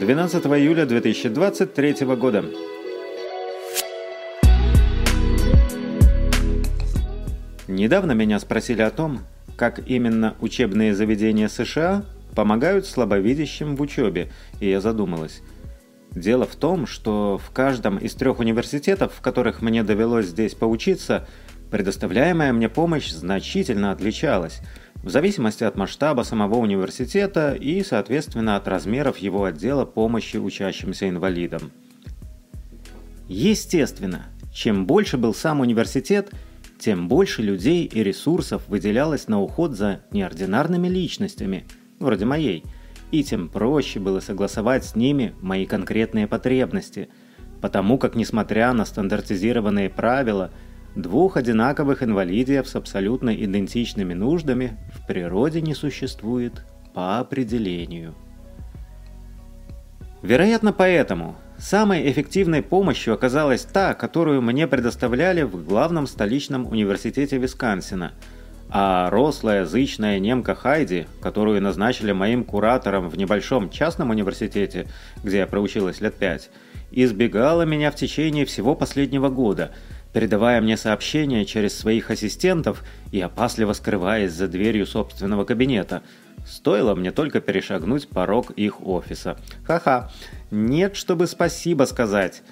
12 июля 2023 года. Недавно меня спросили о том, как именно учебные заведения США помогают слабовидящим в учебе, и я задумалась. Дело в том, что в каждом из трех университетов, в которых мне довелось здесь поучиться, предоставляемая мне помощь значительно отличалась, в зависимости от масштаба самого университета и, соответственно, от размеров его отдела помощи учащимся инвалидам. Естественно, чем больше был сам университет, тем больше людей и ресурсов выделялось на уход за неординарными личностями, вроде моей – и тем проще было согласовать с ними мои конкретные потребности, потому как, несмотря на стандартизированные правила, двух одинаковых инвалидиев с абсолютно идентичными нуждами в природе не существует по определению. Вероятно, поэтому самой эффективной помощью оказалась та, которую мне предоставляли в главном столичном университете Висконсина – а рослая, зычная немка Хайди, которую назначили моим куратором в небольшом частном университете, где я проучилась лет пять, избегала меня в течение всего последнего года, передавая мне сообщения через своих ассистентов и опасливо скрываясь за дверью собственного кабинета. Стоило мне только перешагнуть порог их офиса. Ха-ха, нет, чтобы спасибо сказать.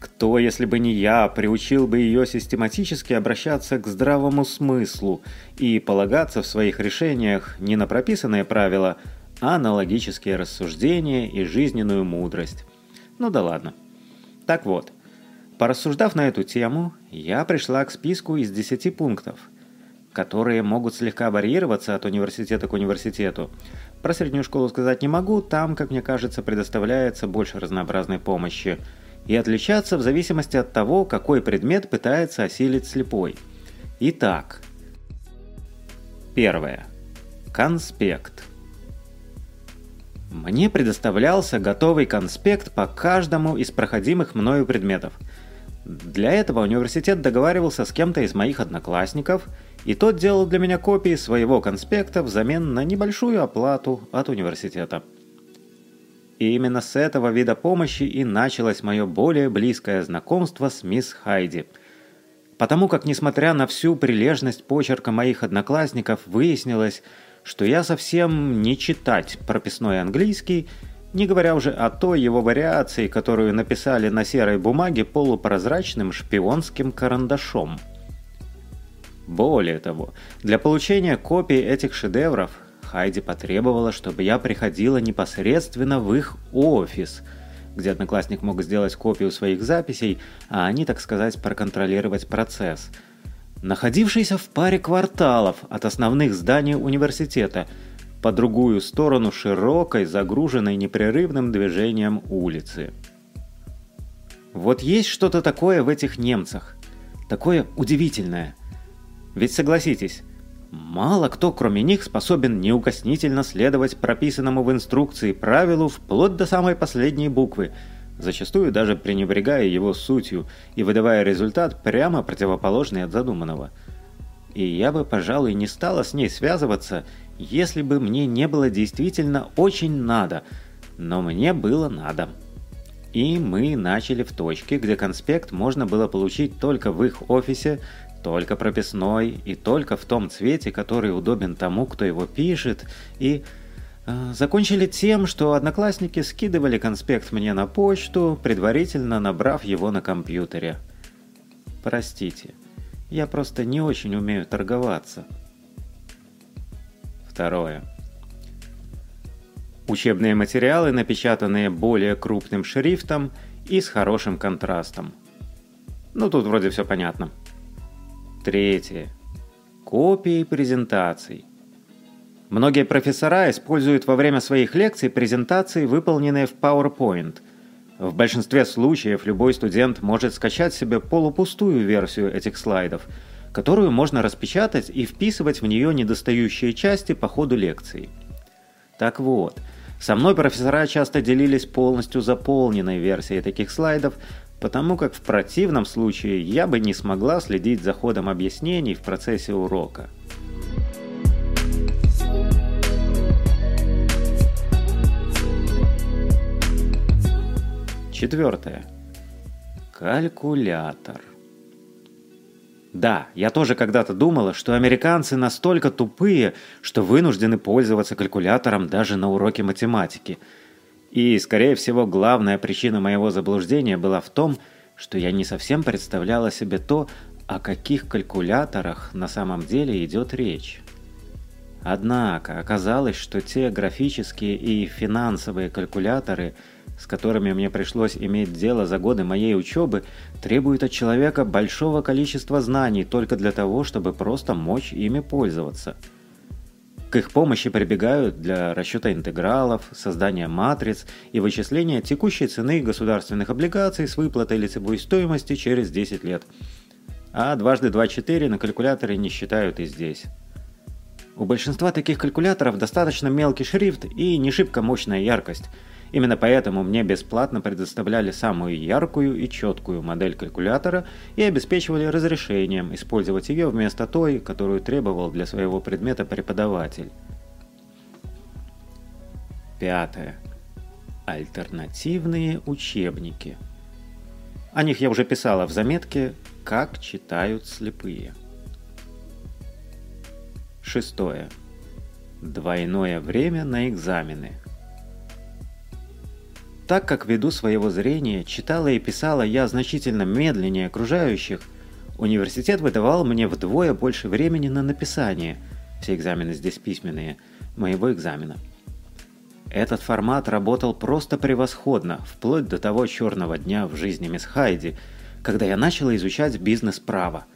Кто, если бы не я, приучил бы ее систематически обращаться к здравому смыслу и полагаться в своих решениях не на прописанные правила, а на логические рассуждения и жизненную мудрость. Ну да ладно. Так вот, порассуждав на эту тему, я пришла к списку из 10 пунктов, которые могут слегка варьироваться от университета к университету. Про среднюю школу сказать не могу, там, как мне кажется, предоставляется больше разнообразной помощи – и отличаться в зависимости от того, какой предмет пытается осилить слепой. Итак, первое. Конспект. Мне предоставлялся готовый конспект по каждому из проходимых мною предметов. Для этого университет договаривался с кем-то из моих одноклассников, и тот делал для меня копии своего конспекта взамен на небольшую оплату от университета. И именно с этого вида помощи и началось мое более близкое знакомство с мисс Хайди. Потому как, несмотря на всю прилежность почерка моих одноклассников, выяснилось, что я совсем не читать прописной английский, не говоря уже о той его вариации, которую написали на серой бумаге полупрозрачным шпионским карандашом. Более того, для получения копий этих шедевров Хайди потребовала, чтобы я приходила непосредственно в их офис, где одноклассник мог сделать копию своих записей, а они, так сказать, проконтролировать процесс. Находившийся в паре кварталов от основных зданий университета, по другую сторону широкой, загруженной непрерывным движением улицы. Вот есть что-то такое в этих немцах. Такое удивительное. Ведь согласитесь, Мало кто, кроме них, способен неукоснительно следовать прописанному в инструкции правилу вплоть до самой последней буквы, зачастую даже пренебрегая его сутью и выдавая результат прямо противоположный от задуманного. И я бы, пожалуй, не стала с ней связываться, если бы мне не было действительно очень надо, но мне было надо. И мы начали в точке, где конспект можно было получить только в их офисе только прописной и только в том цвете, который удобен тому, кто его пишет, и э, закончили тем, что одноклассники скидывали конспект мне на почту, предварительно набрав его на компьютере. Простите, я просто не очень умею торговаться. Второе. Учебные материалы, напечатанные более крупным шрифтом и с хорошим контрастом. Ну тут вроде все понятно. Третье. Копии презентаций. Многие профессора используют во время своих лекций презентации, выполненные в PowerPoint. В большинстве случаев любой студент может скачать себе полупустую версию этих слайдов, которую можно распечатать и вписывать в нее недостающие части по ходу лекции. Так вот, со мной профессора часто делились полностью заполненной версией таких слайдов, потому как в противном случае я бы не смогла следить за ходом объяснений в процессе урока. Четвертое. Калькулятор. Да, я тоже когда-то думала, что американцы настолько тупые, что вынуждены пользоваться калькулятором даже на уроке математики. И, скорее всего, главная причина моего заблуждения была в том, что я не совсем представляла себе то, о каких калькуляторах на самом деле идет речь. Однако оказалось, что те графические и финансовые калькуляторы – с которыми мне пришлось иметь дело за годы моей учебы, требуют от человека большого количества знаний только для того, чтобы просто мочь ими пользоваться. К их помощи прибегают для расчета интегралов, создания матриц и вычисления текущей цены государственных облигаций с выплатой лицевой стоимости через 10 лет. А дважды 2 – 4 на калькуляторе не считают и здесь. У большинства таких калькуляторов достаточно мелкий шрифт и не шибко мощная яркость – Именно поэтому мне бесплатно предоставляли самую яркую и четкую модель калькулятора и обеспечивали разрешением использовать ее вместо той, которую требовал для своего предмета преподаватель. Пятое. Альтернативные учебники. О них я уже писала в заметке «Как читают слепые». Шестое. Двойное время на экзамены – так как ввиду своего зрения читала и писала я значительно медленнее окружающих, университет выдавал мне вдвое больше времени на написание, все экзамены здесь письменные, моего экзамена. Этот формат работал просто превосходно, вплоть до того черного дня в жизни мисс Хайди, когда я начала изучать бизнес-право –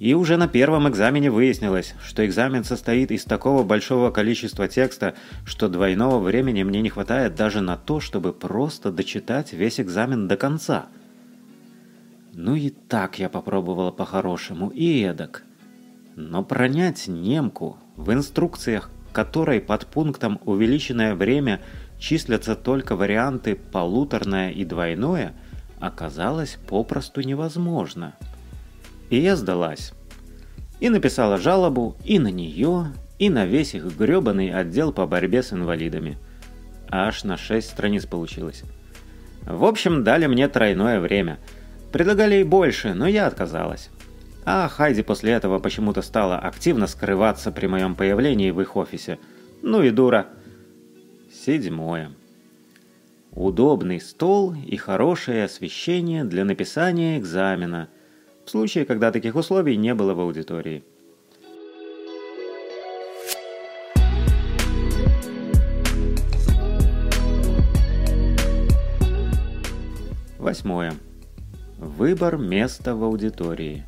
и уже на первом экзамене выяснилось, что экзамен состоит из такого большого количества текста, что двойного времени мне не хватает даже на то, чтобы просто дочитать весь экзамен до конца. Ну и так я попробовала по-хорошему, и эдак. Но пронять немку, в инструкциях которой под пунктом «увеличенное время» числятся только варианты «полуторное» и «двойное», оказалось попросту невозможно – и я сдалась. И написала жалобу и на нее, и на весь их гребаный отдел по борьбе с инвалидами. Аж на 6 страниц получилось. В общем, дали мне тройное время. Предлагали и больше, но я отказалась. А Хайди после этого почему-то стала активно скрываться при моем появлении в их офисе. Ну и дура. Седьмое. Удобный стол и хорошее освещение для написания экзамена – случае, когда таких условий не было в аудитории. Восьмое. Выбор места в аудитории.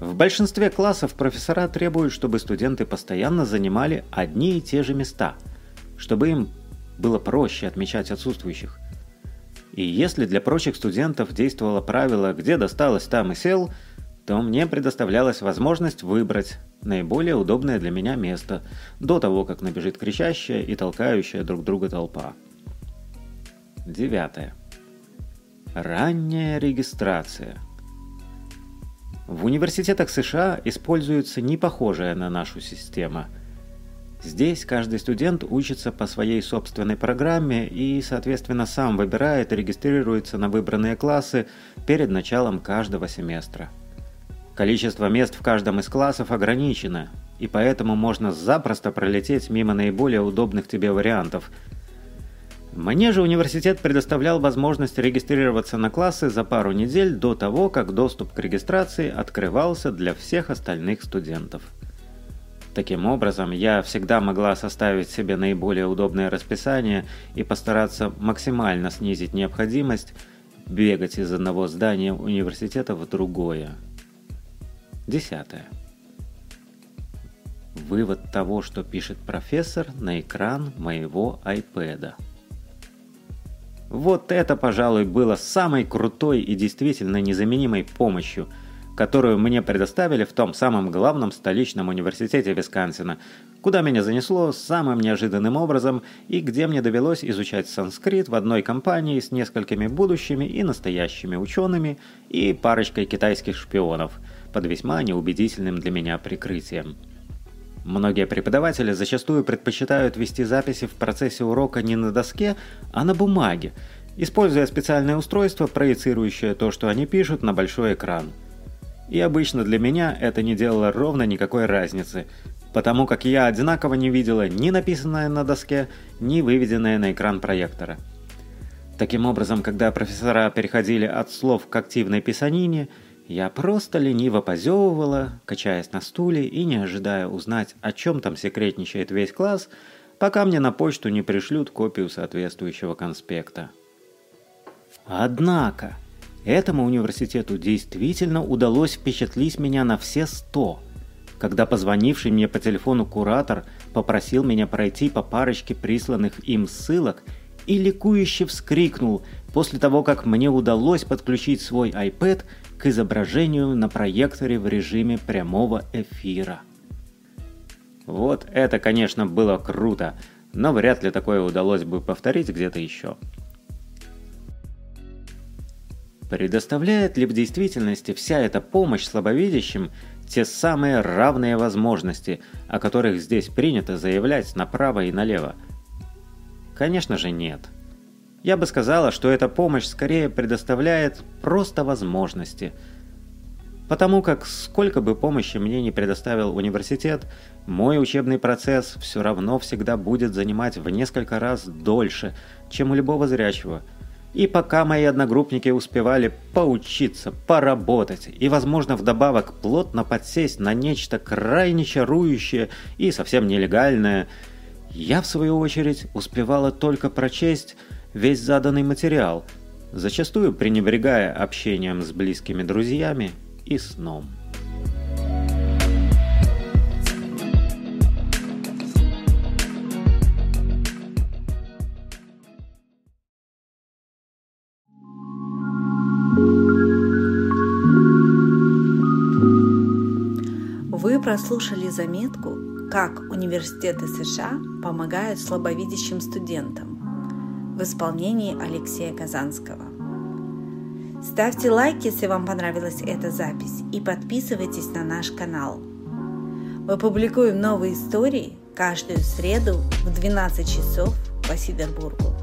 В большинстве классов профессора требуют, чтобы студенты постоянно занимали одни и те же места, чтобы им было проще отмечать отсутствующих. И если для прочих студентов действовало правило «где досталось, там и сел», то мне предоставлялась возможность выбрать наиболее удобное для меня место до того, как набежит кричащая и толкающая друг друга толпа. Девятое. Ранняя регистрация. В университетах США используется не похожая на нашу система – Здесь каждый студент учится по своей собственной программе и, соответственно, сам выбирает и регистрируется на выбранные классы перед началом каждого семестра. Количество мест в каждом из классов ограничено, и поэтому можно запросто пролететь мимо наиболее удобных тебе вариантов. Мне же университет предоставлял возможность регистрироваться на классы за пару недель до того, как доступ к регистрации открывался для всех остальных студентов. Таким образом, я всегда могла составить себе наиболее удобное расписание и постараться максимально снизить необходимость бегать из одного здания университета в другое. Десятое. Вывод того, что пишет профессор на экран моего iPad. Вот это, пожалуй, было самой крутой и действительно незаменимой помощью – которую мне предоставили в том самом главном столичном университете Висконсина, куда меня занесло самым неожиданным образом и где мне довелось изучать санскрит в одной компании с несколькими будущими и настоящими учеными и парочкой китайских шпионов под весьма неубедительным для меня прикрытием. Многие преподаватели зачастую предпочитают вести записи в процессе урока не на доске, а на бумаге, используя специальное устройство, проецирующее то, что они пишут, на большой экран. И обычно для меня это не делало ровно никакой разницы, потому как я одинаково не видела ни написанное на доске, ни выведенное на экран проектора. Таким образом, когда профессора переходили от слов к активной писанине, я просто лениво позевывала, качаясь на стуле и не ожидая узнать, о чем там секретничает весь класс, пока мне на почту не пришлют копию соответствующего конспекта. Однако, этому университету действительно удалось впечатлить меня на все сто, когда позвонивший мне по телефону куратор попросил меня пройти по парочке присланных им ссылок и ликующе вскрикнул после того, как мне удалось подключить свой iPad к изображению на проекторе в режиме прямого эфира. Вот это, конечно, было круто, но вряд ли такое удалось бы повторить где-то еще. Предоставляет ли в действительности вся эта помощь слабовидящим те самые равные возможности, о которых здесь принято заявлять направо и налево? Конечно же нет. Я бы сказала, что эта помощь скорее предоставляет просто возможности. Потому как сколько бы помощи мне не предоставил университет, мой учебный процесс все равно всегда будет занимать в несколько раз дольше, чем у любого зрячего – и пока мои одногруппники успевали поучиться, поработать и, возможно, вдобавок плотно подсесть на нечто крайне чарующее и совсем нелегальное, я, в свою очередь, успевала только прочесть весь заданный материал, зачастую пренебрегая общением с близкими друзьями и сном. Прослушали заметку «Как университеты США помогают слабовидящим студентам» в исполнении Алексея Казанского. Ставьте лайк, если вам понравилась эта запись, и подписывайтесь на наш канал. Мы публикуем новые истории каждую среду в 12 часов по Сидербургу.